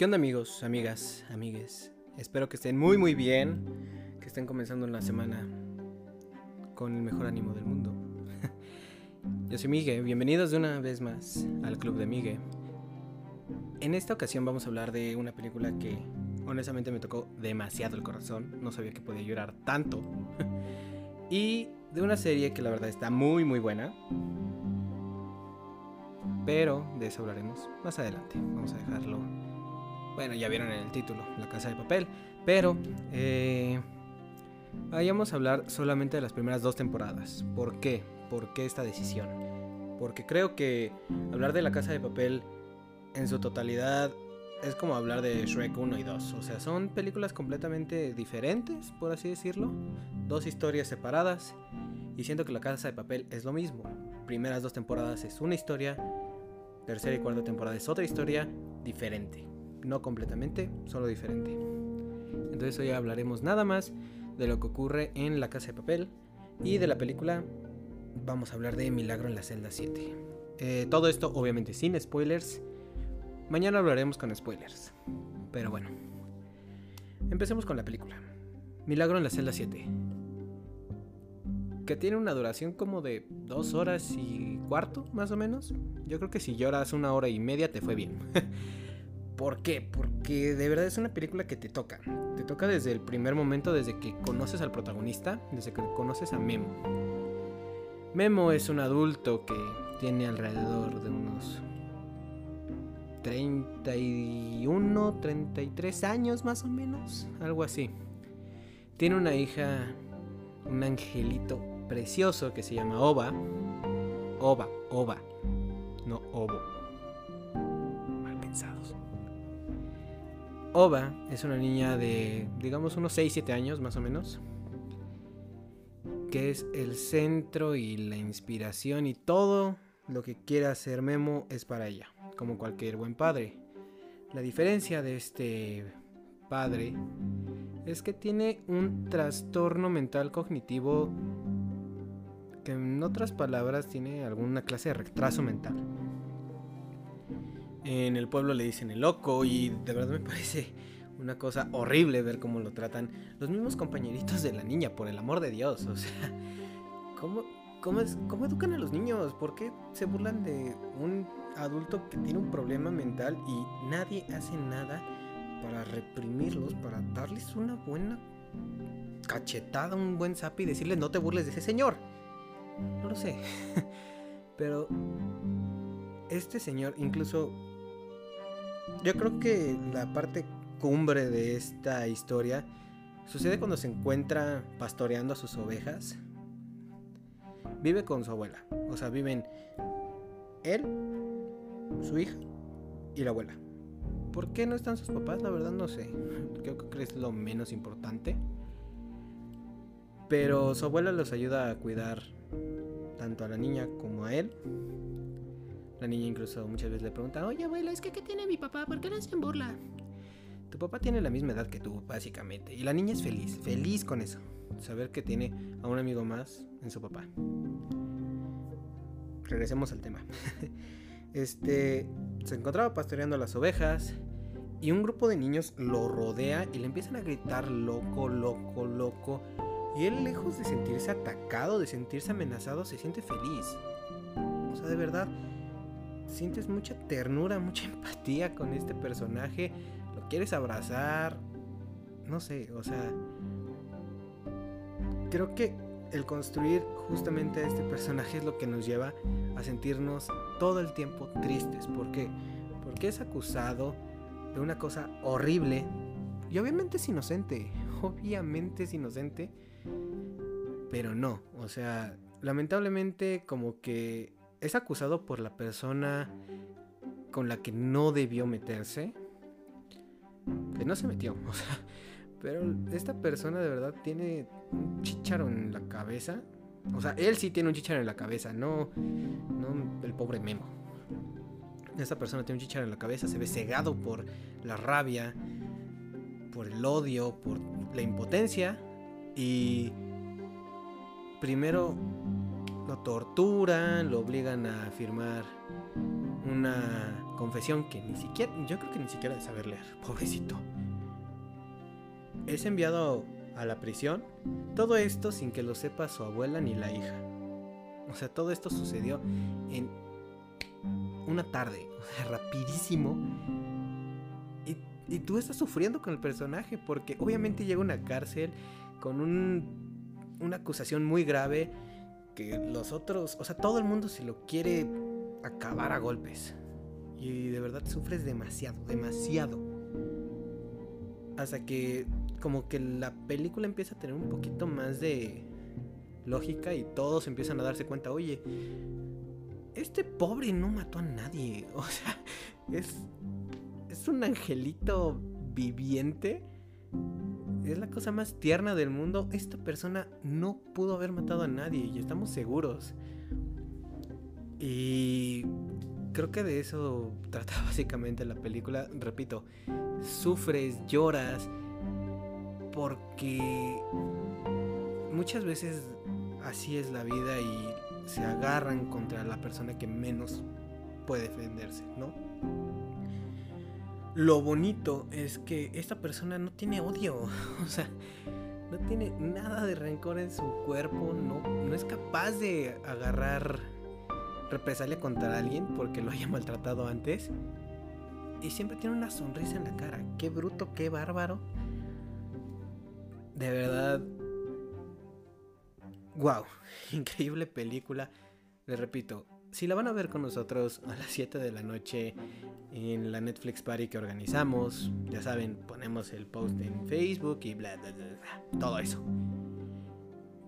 ¿Qué onda amigos, amigas, amigues? Espero que estén muy muy bien, que estén comenzando la semana con el mejor ánimo del mundo. Yo soy Migue, bienvenidos de una vez más al Club de Migue. En esta ocasión vamos a hablar de una película que honestamente me tocó demasiado el corazón, no sabía que podía llorar tanto. y de una serie que la verdad está muy muy buena. Pero de eso hablaremos más adelante. Vamos a dejarlo. Bueno, ya vieron en el título, La Casa de Papel. Pero eh, vayamos a hablar solamente de las primeras dos temporadas. ¿Por qué? ¿Por qué esta decisión? Porque creo que hablar de La Casa de Papel en su totalidad es como hablar de Shrek 1 y 2. O sea, son películas completamente diferentes, por así decirlo. Dos historias separadas. Y siento que La Casa de Papel es lo mismo. Primeras dos temporadas es una historia. Tercera y cuarta temporada es otra historia diferente. No completamente, solo diferente. Entonces hoy hablaremos nada más de lo que ocurre en La Casa de Papel. Y de la película vamos a hablar de Milagro en la celda 7. Eh, todo esto obviamente sin spoilers. Mañana hablaremos con spoilers. Pero bueno. Empecemos con la película. Milagro en la celda 7. Que tiene una duración como de dos horas y cuarto, más o menos. Yo creo que si lloras una hora y media te fue bien. ¿Por qué? Porque de verdad es una película que te toca. Te toca desde el primer momento, desde que conoces al protagonista, desde que conoces a Memo. Memo es un adulto que tiene alrededor de unos 31, 33 años más o menos, algo así. Tiene una hija, un angelito precioso que se llama Oba. Oba, Oba, no Obo. Oba es una niña de, digamos, unos 6, 7 años más o menos. Que es el centro y la inspiración y todo lo que quiera hacer Memo es para ella como cualquier buen padre. La diferencia de este padre es que tiene un trastorno mental cognitivo que en otras palabras tiene alguna clase de retraso mental. En el pueblo le dicen el loco y de verdad me parece una cosa horrible ver cómo lo tratan los mismos compañeritos de la niña, por el amor de Dios. O sea, ¿cómo, cómo, es, cómo educan a los niños? ¿Por qué se burlan de un adulto que tiene un problema mental y nadie hace nada para reprimirlos, para darles una buena cachetada, un buen zap y decirles no te burles de ese señor. No lo sé. Pero este señor incluso... Yo creo que la parte cumbre de esta historia sucede cuando se encuentra pastoreando a sus ovejas. Vive con su abuela. O sea, viven él, su hija y la abuela. ¿Por qué no están sus papás? La verdad no sé. Creo que es lo menos importante. Pero su abuela los ayuda a cuidar tanto a la niña como a él. La niña incluso muchas veces le pregunta, oye abuela, es que ¿qué tiene mi papá? ¿Por qué no hacen burla? Tu papá tiene la misma edad que tú, básicamente. Y la niña es feliz, feliz con eso. Saber que tiene a un amigo más en su papá. Regresemos al tema. Este se encontraba pastoreando las ovejas y un grupo de niños lo rodea y le empiezan a gritar loco, loco, loco. Y él, lejos de sentirse atacado, de sentirse amenazado, se siente feliz. O sea, de verdad, sientes mucha ternura, mucha empatía con este personaje. Lo quieres abrazar. No sé, o sea... Creo que el construir justamente a este personaje es lo que nos lleva a sentirnos todo el tiempo tristes. ¿Por qué? Porque es acusado de una cosa horrible y obviamente es inocente. Obviamente es inocente. Pero no, o sea, lamentablemente como que es acusado por la persona con la que no debió meterse. Que no se metió, o sea, pero esta persona de verdad tiene un chicharo en la cabeza. O sea, él sí tiene un chicharo en la cabeza, no, no el pobre Memo. Esta persona tiene un chicharo en la cabeza, se ve cegado por la rabia, por el odio, por la impotencia. Y primero lo torturan, lo obligan a firmar una confesión que ni siquiera, yo creo que ni siquiera de saber leer, pobrecito. Es enviado a la prisión, todo esto sin que lo sepa su abuela ni la hija. O sea, todo esto sucedió en una tarde, o sea, rapidísimo. Y, y tú estás sufriendo con el personaje porque obviamente llega a una cárcel con un, una acusación muy grave que los otros, o sea, todo el mundo se lo quiere acabar a golpes. Y de verdad sufres demasiado, demasiado. Hasta que como que la película empieza a tener un poquito más de lógica y todos empiezan a darse cuenta, oye, este pobre no mató a nadie. O sea, es, es un angelito viviente. Es la cosa más tierna del mundo. Esta persona no pudo haber matado a nadie y estamos seguros. Y creo que de eso trata básicamente la película. Repito, sufres, lloras, porque muchas veces así es la vida y se agarran contra la persona que menos puede defenderse, ¿no? Lo bonito es que esta persona no tiene odio, o sea, no tiene nada de rencor en su cuerpo, no, no es capaz de agarrar represalia contra alguien porque lo haya maltratado antes. Y siempre tiene una sonrisa en la cara. Qué bruto, qué bárbaro. De verdad. Wow, increíble película. Les repito, si la van a ver con nosotros a las 7 de la noche en la Netflix Party que organizamos, ya saben, ponemos el post en Facebook y bla, bla, bla, bla todo eso.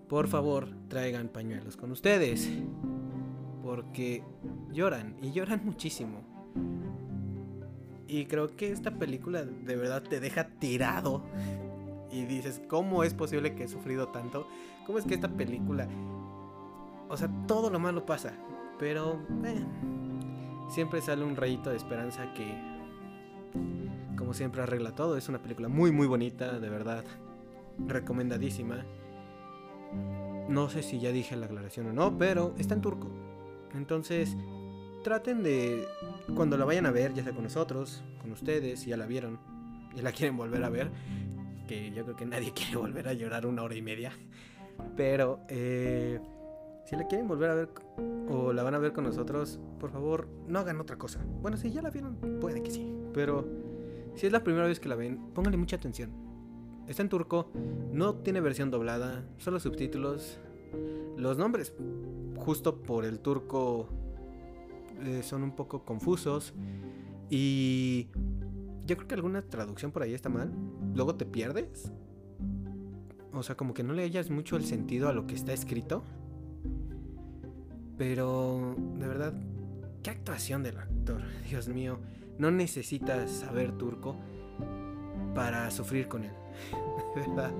Por favor, traigan pañuelos con ustedes porque lloran y lloran muchísimo. Y creo que esta película de verdad te deja tirado. Y dices, ¿cómo es posible que he sufrido tanto? ¿Cómo es que esta película... O sea, todo lo malo pasa. Pero... Eh, siempre sale un rayito de esperanza que... Como siempre arregla todo. Es una película muy muy bonita, de verdad. Recomendadísima. No sé si ya dije la aclaración o no, pero está en turco. Entonces, traten de, cuando la vayan a ver, ya sea con nosotros, con ustedes, si ya la vieron y la quieren volver a ver, que yo creo que nadie quiere volver a llorar una hora y media, pero eh, si la quieren volver a ver o la van a ver con nosotros, por favor, no hagan otra cosa. Bueno, si ya la vieron, puede que sí, pero si es la primera vez que la ven, pónganle mucha atención. Está en turco, no tiene versión doblada, solo subtítulos. Los nombres justo por el turco eh, son un poco confusos y yo creo que alguna traducción por ahí está mal. Luego te pierdes. O sea, como que no le hayas mucho el sentido a lo que está escrito. Pero, de verdad, qué actuación del actor. Dios mío, no necesitas saber turco para sufrir con él. De verdad.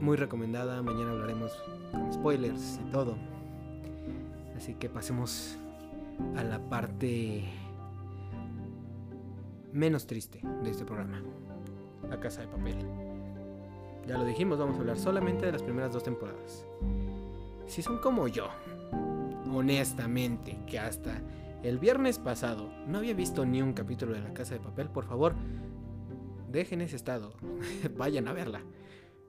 Muy recomendada. Mañana hablaremos con spoilers y todo. Así que pasemos a la parte menos triste de este programa. La casa de papel. Ya lo dijimos, vamos a hablar solamente de las primeras dos temporadas. Si son como yo, honestamente, que hasta el viernes pasado no había visto ni un capítulo de La Casa de Papel, por favor, dejen ese estado, vayan a verla.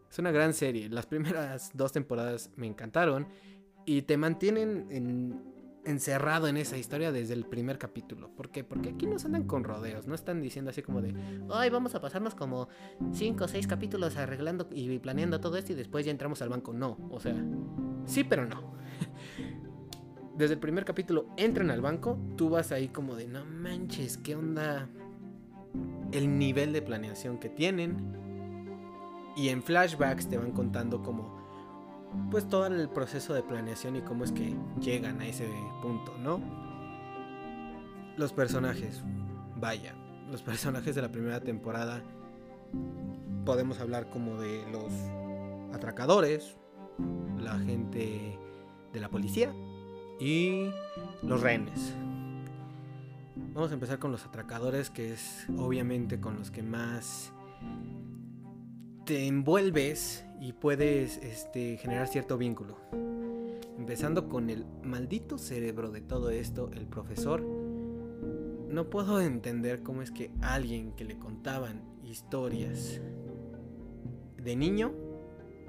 Es una gran serie. Las primeras dos temporadas me encantaron y te mantienen encerrado en esa historia desde el primer capítulo. ¿Por qué? Porque aquí no se andan con rodeos, no están diciendo así como de, ay, vamos a pasarnos como cinco o seis capítulos arreglando y planeando todo esto y después ya entramos al banco. No, o sea, sí, pero no. Desde el primer capítulo entran al banco, tú vas ahí como de, no manches, ¿qué onda? El nivel de planeación que tienen y en flashbacks te van contando como pues todo el proceso de planeación y cómo es que llegan a ese punto, ¿no? Los personajes, vaya, los personajes de la primera temporada podemos hablar como de los atracadores, la gente de la policía y los rehenes. Vamos a empezar con los atracadores, que es obviamente con los que más te envuelves y puedes este, generar cierto vínculo. Empezando con el maldito cerebro de todo esto, el profesor. No puedo entender cómo es que alguien que le contaban historias de niño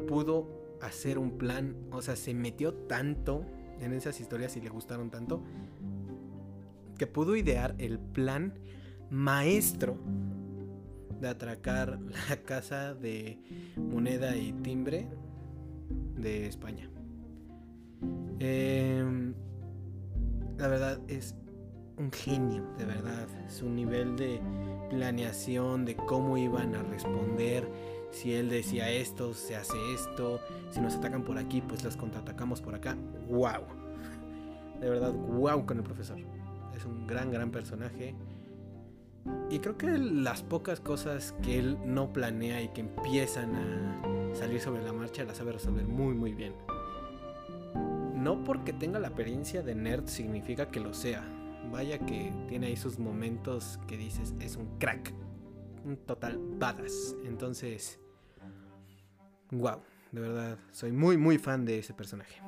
pudo hacer un plan, o sea, se metió tanto en esas historias y le gustaron tanto que pudo idear el plan maestro de atracar la casa de moneda y timbre de España. Em, la verdad es un genio, de verdad. Su nivel de planeación, de cómo iban a responder. Si él decía esto, se hace esto. Si nos atacan por aquí, pues los contraatacamos por acá. ¡Wow! De verdad, wow con el profesor. Es un gran, gran personaje. Y creo que las pocas cosas que él no planea y que empiezan a salir sobre la marcha las sabe resolver muy, muy bien. No porque tenga la apariencia de nerd significa que lo sea. Vaya que tiene ahí sus momentos que dices, es un crack. Un total badass. Entonces, wow, de verdad, soy muy, muy fan de ese personaje.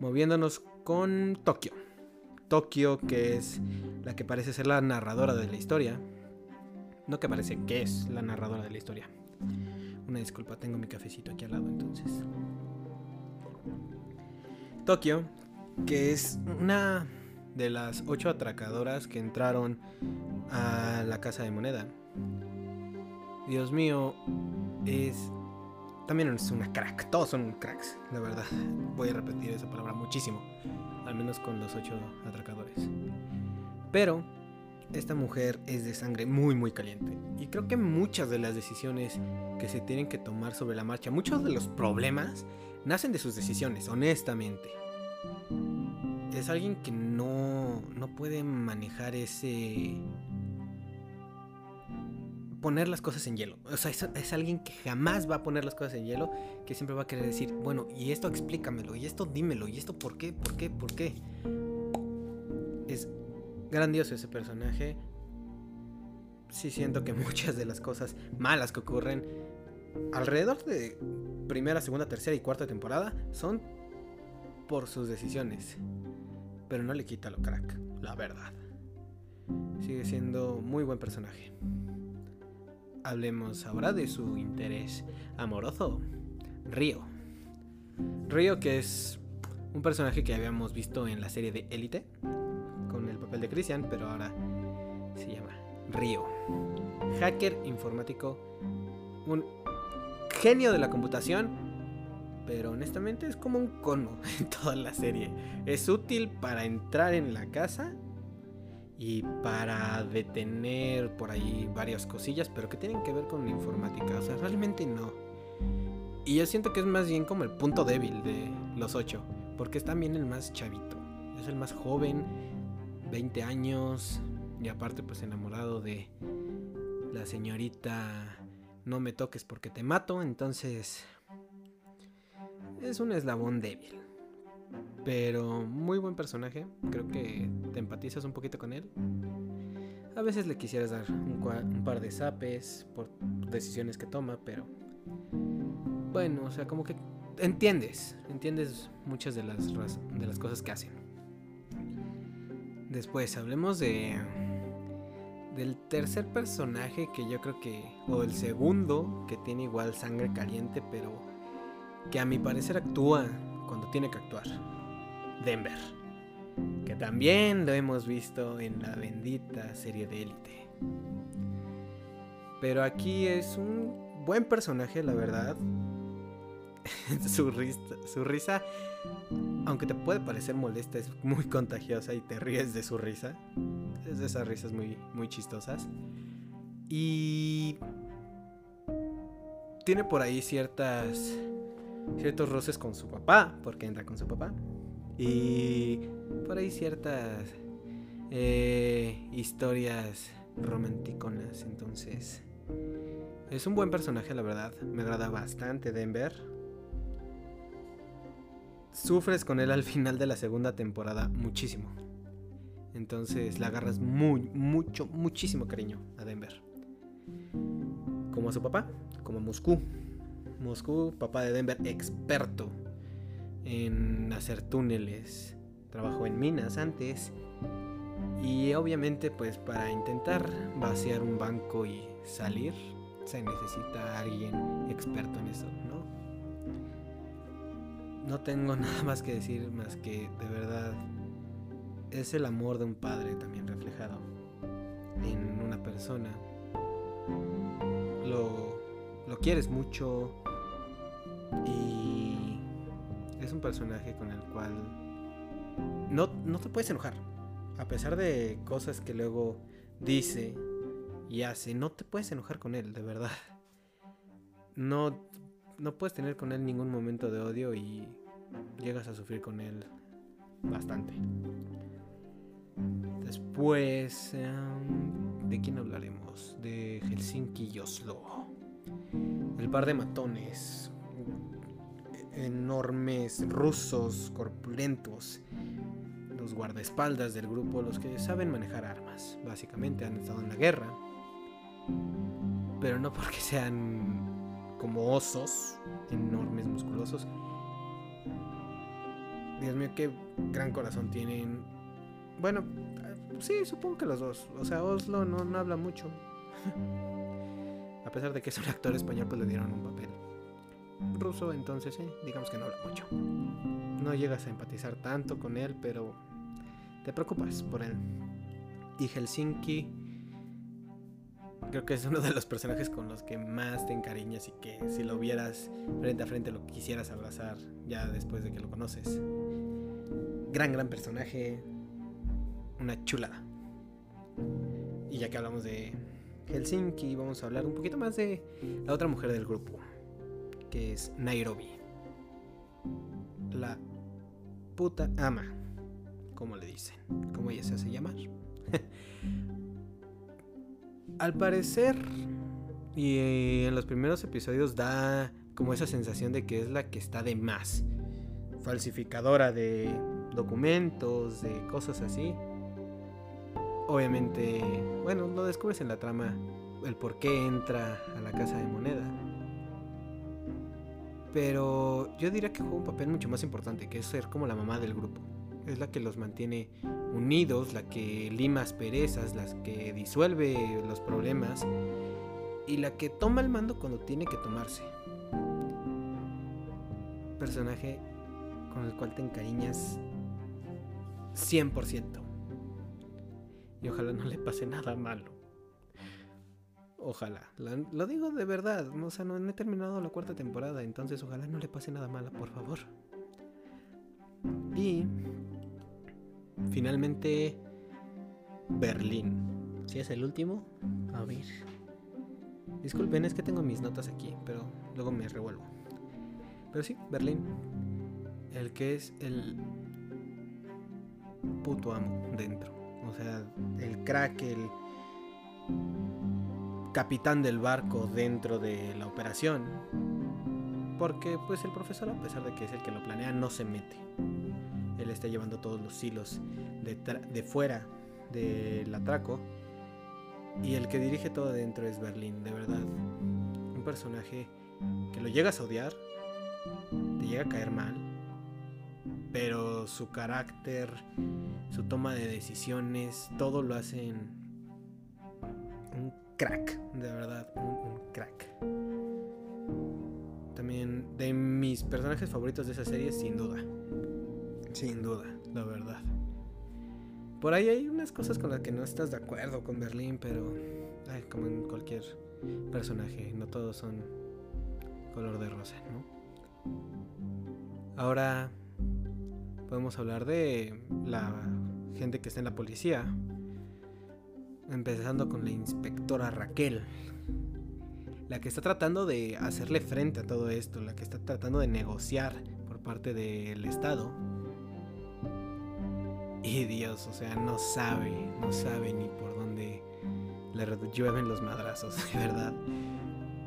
Moviéndonos con Tokio. Tokio, que es la que parece ser la narradora de la historia. No que parece que es la narradora de la historia. Una disculpa, tengo mi cafecito aquí al lado entonces. Tokio, que es una de las ocho atracadoras que entraron a la casa de moneda. Dios mío, es... También es una crack, todos son cracks, la verdad. Voy a repetir esa palabra muchísimo, al menos con los ocho atracadores. Pero esta mujer es de sangre muy muy caliente y creo que muchas de las decisiones que se tienen que tomar sobre la marcha, muchos de los problemas nacen de sus decisiones, honestamente. Es alguien que no, no puede manejar ese... poner las cosas en hielo. O sea, es, es, alguien que jamás va a poner las cosas en hielo, que siempre va a querer decir, bueno, y esto explícamelo, y esto dímelo, y esto por qué, por qué, por qué. Grandioso ese personaje. Sí siento que muchas de las cosas malas que ocurren alrededor de primera, segunda, tercera y cuarta temporada son por sus decisiones. Pero no le quita lo crack, la verdad. Sigue siendo muy buen personaje. Hablemos ahora de su interés amoroso, Río. Río que es un personaje que habíamos visto en la serie de Élite, papel de Christian, pero ahora se llama Río. Hacker informático, un genio de la computación, pero honestamente es como un cono en toda la serie. Es útil para entrar en la casa y para detener por ahí varias cosillas, pero que tienen que ver con la informática. O sea, realmente no. Y yo siento que es más bien como el punto débil de los ocho, porque es también el más chavito. Es el más joven, 20 años, y aparte pues enamorado de la señorita no me toques porque te mato, entonces es un eslabón débil. Pero muy buen personaje, creo que te empatizas un poquito con él. A veces le quisieras dar un, par de zapes por decisiones que toma, pero bueno, o sea, como que entiendes, entiendes muchas de las, de las cosas que hacen. Después, hablemos de del tercer personaje que yo creo que, o el segundo, que tiene igual sangre caliente, pero que a mi parecer actúa cuando tiene que actuar. Denver. Que también lo hemos visto en la bendita serie de élite. Pero aquí es un buen personaje, la verdad. su, risa, aunque te puede parecer molesta, es muy contagiosa y te ríes de su risa. Es de esas risas muy, muy chistosas. Y tiene por ahí ciertas ciertos roces con su papá, porque entra con su papá. Y por ahí ciertas eh, historias romanticonas. Entonces, es un buen personaje, la verdad. Me agrada bastante Denver. Sufres con él al final de la segunda temporada muchísimo. Entonces le agarras muy, mucho, muchísimo cariño a Denver. Como a su papá, como a Moscú. Moscú, papá de Denver, experto en hacer túneles, trabajó en minas antes y obviamente pues para intentar vaciar un banco y salir se necesita alguien experto en eso. No tengo nada más que decir más que de verdad es el amor de un padre también reflejado en una persona. Lo, lo quieres mucho y es un personaje con el cual no, no te puedes enojar. A pesar de cosas que luego dice y hace, no te puedes enojar con él, de verdad. No, no puedes tener con él ningún momento de odio y llegas a sufrir con él bastante. Después, em, ¿de quién hablaremos? De Helsinki y Oslo. El par de matones. Enormes rusos, corpulentos. Los guardaespaldas del grupo, los que saben manejar armas. Básicamente han estado en la guerra. Pero no porque sean como osos, enormes, musculosos. Dios mío, qué gran corazón tienen bueno, sí, supongo que los dos. O sea, Oslo no, no habla mucho. a pesar de que es un actor español, pues le dieron un papel ruso, entonces sí, digamos que no habla mucho. No llegas a empatizar tanto con él, pero te preocupas por él. Y Helsinki creo que es uno de los personajes con los que más te encariñas y que si lo vieras frente a frente lo quisieras abrazar ya después de que lo conoces. Gran, gran personaje, una chulada. Y ya que hablamos de Helsinki, vamos a hablar un poquito más de la otra mujer del grupo, que es Nairobi. La puta ama, como le dicen, como ella se hace llamar. Al parecer, y en los primeros episodios da como esa sensación de que es la que está de más. Falsificadora de documentos, de cosas así obviamente, bueno, lo descubres en la trama, el por qué entra a la casa de moneda. Pero yo diría que juega un papel mucho más importante, que es ser como la mamá del grupo. Es la que los mantiene unidos, la que lima asperezas, la que disuelve los problemas y la que toma el mando cuando tiene que tomarse. Personaje con el cual te encariñas 100%. Y ojalá no le pase nada malo. Ojalá. Lo digo de verdad. O sea, no, he terminado la cuarta temporada. Entonces ojalá no le pase nada malo, por favor. Y... Finalmente... Berlín. Si es el último? A ver. Disculpen, es que tengo mis notas aquí, pero luego me revuelvo. Pero sí, Berlín. El que es el puto amo dentro. O sea, el crack, el capitán del barco dentro de la operación. Porque pues el profesor, a pesar de que es el que lo planea, no se mete. Él está llevando todos los hilos de, fuera del atraco. Y el que dirige todo adentro es Berlín, de verdad. Un personaje que lo llegas a odiar, te llega a caer mal, pero su carácter, su toma de decisiones, todo lo hacen un crack, de verdad, un, crack. También de mis personajes favoritos de esa serie, sin duda. Sin duda, la verdad. Por ahí hay unas cosas con las que no estás de acuerdo con Berlín, pero como en cualquier personaje, no todos son color de rosa, ¿no? Ahora podemos hablar de la gente que está en la policía. Empezando con la inspectora Raquel. La que está tratando de hacerle frente a todo esto. La que está tratando de negociar por parte del Estado. Y Dios, o sea, no sabe, no sabe ni por dónde le llueven los madrazos, de verdad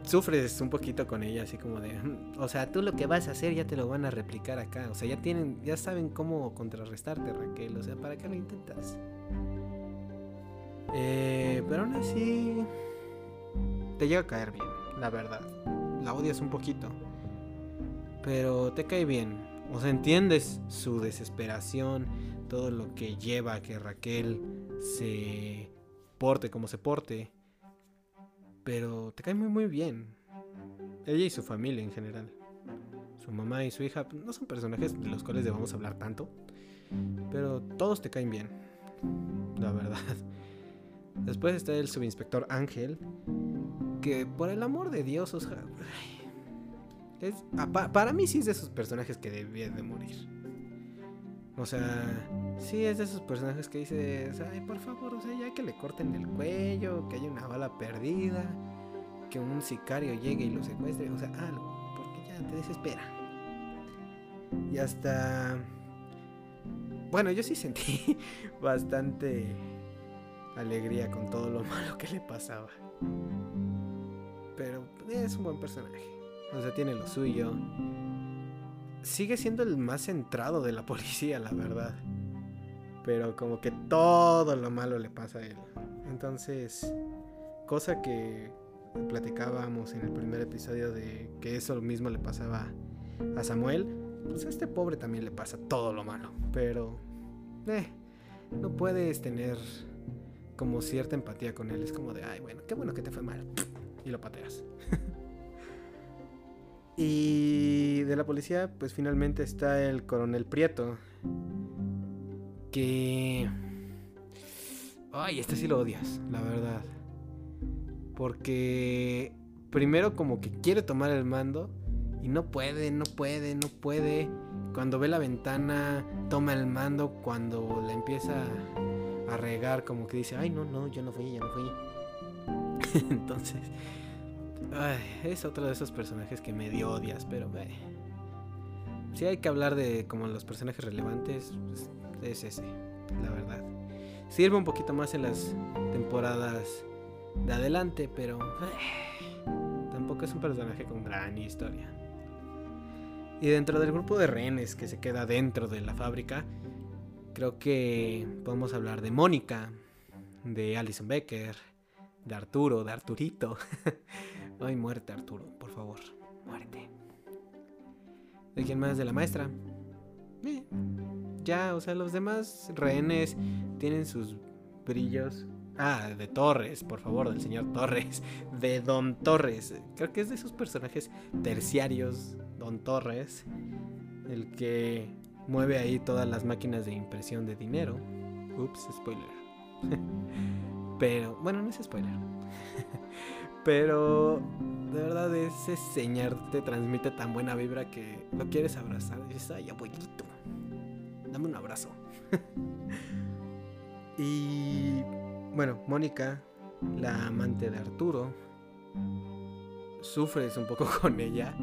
sufres un poquito con ella, así como de, mm, o sea, tú lo que vas a hacer ya te lo van a replicar acá, o sea, ya tienen, ya saben cómo contrarrestarte, Raquel, o sea, ¿para qué lo intentas? Eh, pero aún así, te llega a caer bien, la verdad. La odias un poquito, pero te cae bien. O sea, entiendes su desesperación, todo lo que lleva a que Raquel se porte como se porte. Pero te cae muy muy bien. Ella y su familia en general. Su mamá y su hija pues, no son personajes de los cuales debamos hablar tanto. Pero todos te caen bien. La verdad. Después está el subinspector Ángel. Que por el amor de Dios, o sea, es, para mí sí es de esos personajes que debían de morir. O sea, sí es de esos personajes que dices, ay, por favor, o sea, ya que le corten el cuello, que haya una bala perdida, que un sicario llegue y lo secuestre, o sea, algo, porque ya te desespera. Y hasta... Bueno, yo sí sentí bastante alegría con todo lo malo que le pasaba. Pero es un buen personaje. O sea, tiene lo suyo sigue siendo el más centrado de la policía, la verdad. Pero como que todo lo malo le pasa a él. Entonces, cosa que platicábamos en el primer episodio de que eso mismo le pasaba a Samuel, pues a este pobre también le pasa todo lo malo. Pero, eh, no puedes tener como cierta empatía con él. Es como de, ay, bueno, qué bueno que te fue mal. Y lo pateas. Y de la policía, pues finalmente está el coronel Prieto. Que... Ay, este sí lo odias, la verdad. Porque primero como que quiere tomar el mando y no puede, no puede, no puede. Cuando ve la ventana, toma el mando. Cuando la empieza a regar, como que dice, ay, no, no, yo no fui, yo no fui. Entonces, es otro de esos personajes que medio odias, pero si hay que hablar de como los personajes relevantes, pues, es ese, la verdad. Sirve un poquito más en las temporadas de adelante, pero tampoco es un personaje con gran historia. Y dentro del grupo de rehenes que se queda dentro de la fábrica, creo que podemos hablar de Mónica, de Alison Becker, de Arturo, de Arturito. Ay, muerte, Arturo, por favor. Muerte. ¿De quién más? De la maestra. Eh, ya, o sea, los demás rehenes tienen sus brillos. Ah, de Torres, por favor, del señor Torres. De Don Torres. Creo que es de esos personajes terciarios, Don Torres. El que mueve ahí todas las máquinas de impresión de dinero. Ups, spoiler. Pero, bueno, no es spoiler. Pero de verdad ese señor te transmite tan buena vibra que lo quieres abrazar. Y dices, ay, abuelito, dame un abrazo. y bueno, Mónica, la amante de Arturo, sufres un poco con ella.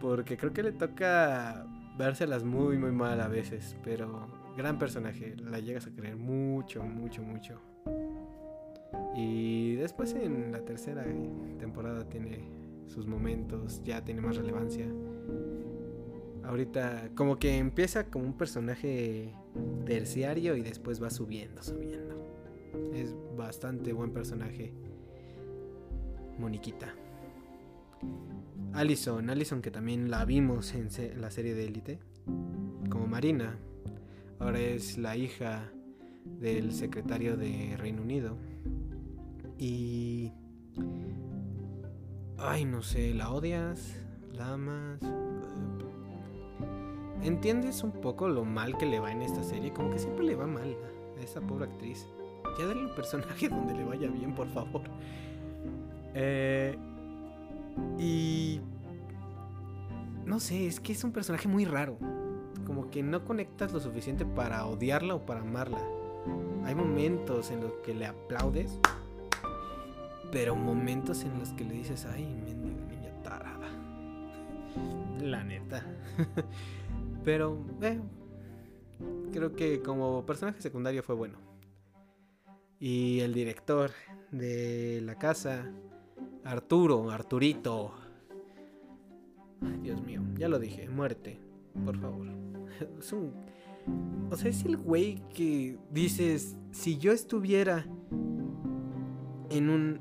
Porque creo que le toca vérselas muy, muy mal a veces. Pero gran personaje, la llegas a creer mucho, mucho, mucho. Y después en la tercera temporada tiene sus momentos, ya tiene más relevancia. Ahorita como que empieza como un personaje terciario y después va subiendo, subiendo. Es bastante buen personaje. Moniquita. Allison, Allison que también la vimos en la serie de Élite, como Marina. Ahora es la hija del secretario de Reino Unido. Y... Ay, no sé, ¿la odias? ¿La amas? ¿Entiendes un poco lo mal que le va en esta serie? Como que siempre le va mal a esa pobre actriz. Ya dale un personaje donde le vaya bien, por favor. Eh, y... No sé, es que es un personaje muy raro. Como que no conectas lo suficiente para odiarla o para amarla. Hay momentos en los que le aplaudes pero momentos en los que le dices, ay, mendiga niña tarada. La neta. Pero, eh, creo que como personaje secundario fue bueno. Y el director de la casa, Arturo, Arturito. Dios mío, ya lo dije, muerte, por favor. Es un... O sea, es el güey que dices, si yo estuviera en un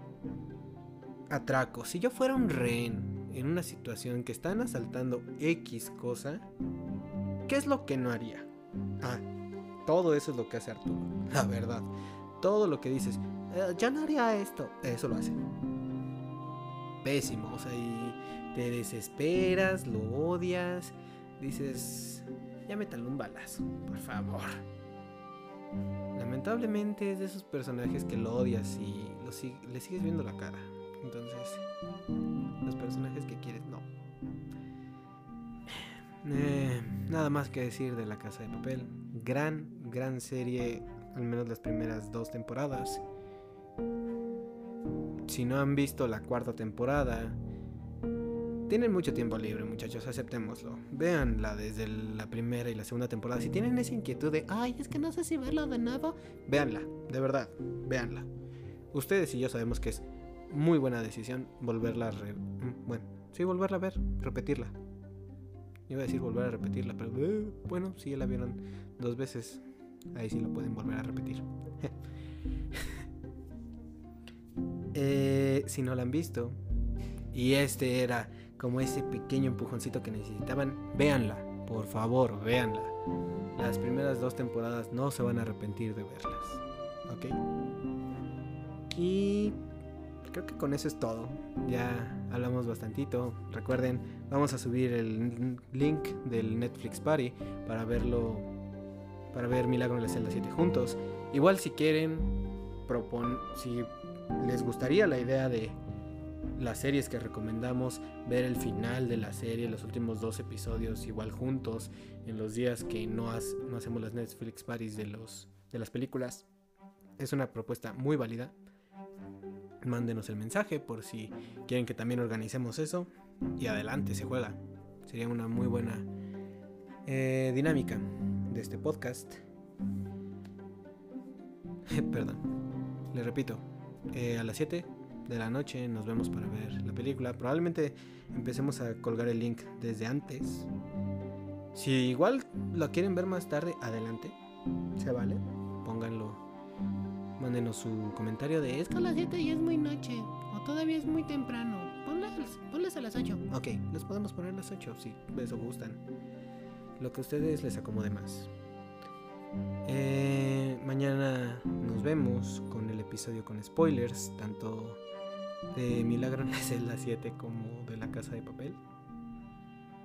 atraco, si yo fuera un rehén en una situación que están asaltando X cosa, ¿qué es lo que no haría? Ah, todo eso es lo que hace Arturo, la verdad. Todo lo que dices, eh, ya no haría esto, eso lo hace. Pésimo, o sea, y te desesperas, lo odias, dices, ya métale un balazo, por favor. Lamentablemente es de esos personajes que lo odias y le sigues viendo la cara. Entonces, los personajes que quieres, no. Eh, nada más que decir de La Casa de Papel. Gran, gran serie, al menos las primeras dos temporadas. Si no han visto la cuarta temporada, tienen mucho tiempo libre, muchachos, aceptémoslo. Véanla desde la primera y la segunda temporada. Si tienen esa inquietud de, ay, es que no sé si verla de nuevo, véanla, de verdad, véanla. Ustedes y yo sabemos que es muy buena decisión volverla a re mm, bueno, sí, volverla a ver, repetirla. Iba a decir volver a repetirla, pero eh, bueno, si ya la vieron dos veces, ahí sí la pueden volver a repetir. Eh, si no la han visto, y este era como ese pequeño empujoncito que necesitaban, véanla, por favor, véanla. Las primeras dos temporadas no se van a arrepentir de verlas. ¿Ok? Y creo que con eso es todo. Ya hablamos bastantito. Recuerden, vamos a subir el link del Netflix Party para verlo, para ver Milagro en la celda 7 juntos. Igual si quieren, propon, si les gustaría la idea de las series que recomendamos, ver el final de la serie, los últimos dos episodios igual juntos, en los días que no, no hacemos las Netflix Parties de, los, de las películas. Es una propuesta muy válida mándenos el mensaje por si quieren que también organicemos eso. Y adelante, se juega. Sería una muy buena eh, dinámica de este podcast. Perdón, le repito, eh, a las 7 de la noche nos vemos para ver la película. Probablemente empecemos a colgar el link desde antes. Si igual lo quieren ver más tarde, adelante. Se vale. Pónganlo Mándenos su comentario de es a las 7 ya es muy noche o todavía es muy temprano. Ponlas, a las 8. Ok, les podemos poner a las 8 si eso gustan. Lo que a ustedes les acomode más. Eh, mañana nos vemos con el episodio con spoilers, tanto de Milagro en la celda 7 como de la casa de papel.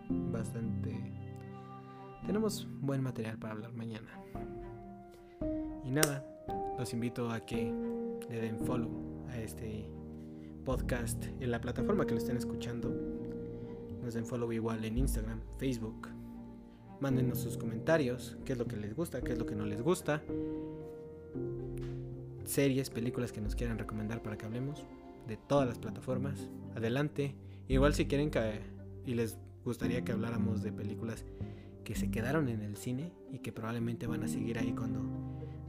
Bastante. Tenemos buen material para hablar mañana. Y nada, los invito a que le den follow a este podcast en la plataforma que lo estén escuchando. Nos den follow igual en Instagram, Facebook. Mándenos sus comentarios, qué es lo que les gusta, qué es lo que no les gusta. Series, películas que nos quieran recomendar para que hablemos de todas las plataformas. Adelante. Igual si quieren que y les gustaría que habláramos de películas que se quedaron en el cine y que probablemente van a seguir ahí cuando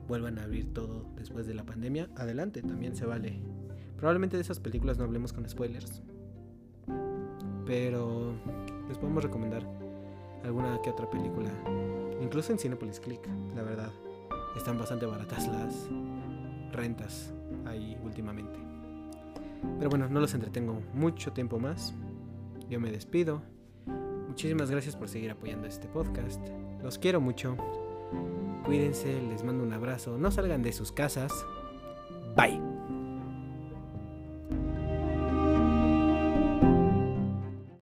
vuelvan a abrir todo después de la pandemia, adelante, también se vale. Probablemente de esas películas no hablemos con spoilers. Pero les podemos recomendar alguna que otra película. Incluso en Cinepolis Click, la verdad. Están bastante baratas las rentas ahí últimamente. Pero bueno, no los entretengo mucho tiempo más. Yo me despido. Muchísimas gracias por seguir apoyando este podcast. Los quiero mucho. Cuídense, les mando un abrazo. No salgan de sus casas. Bye.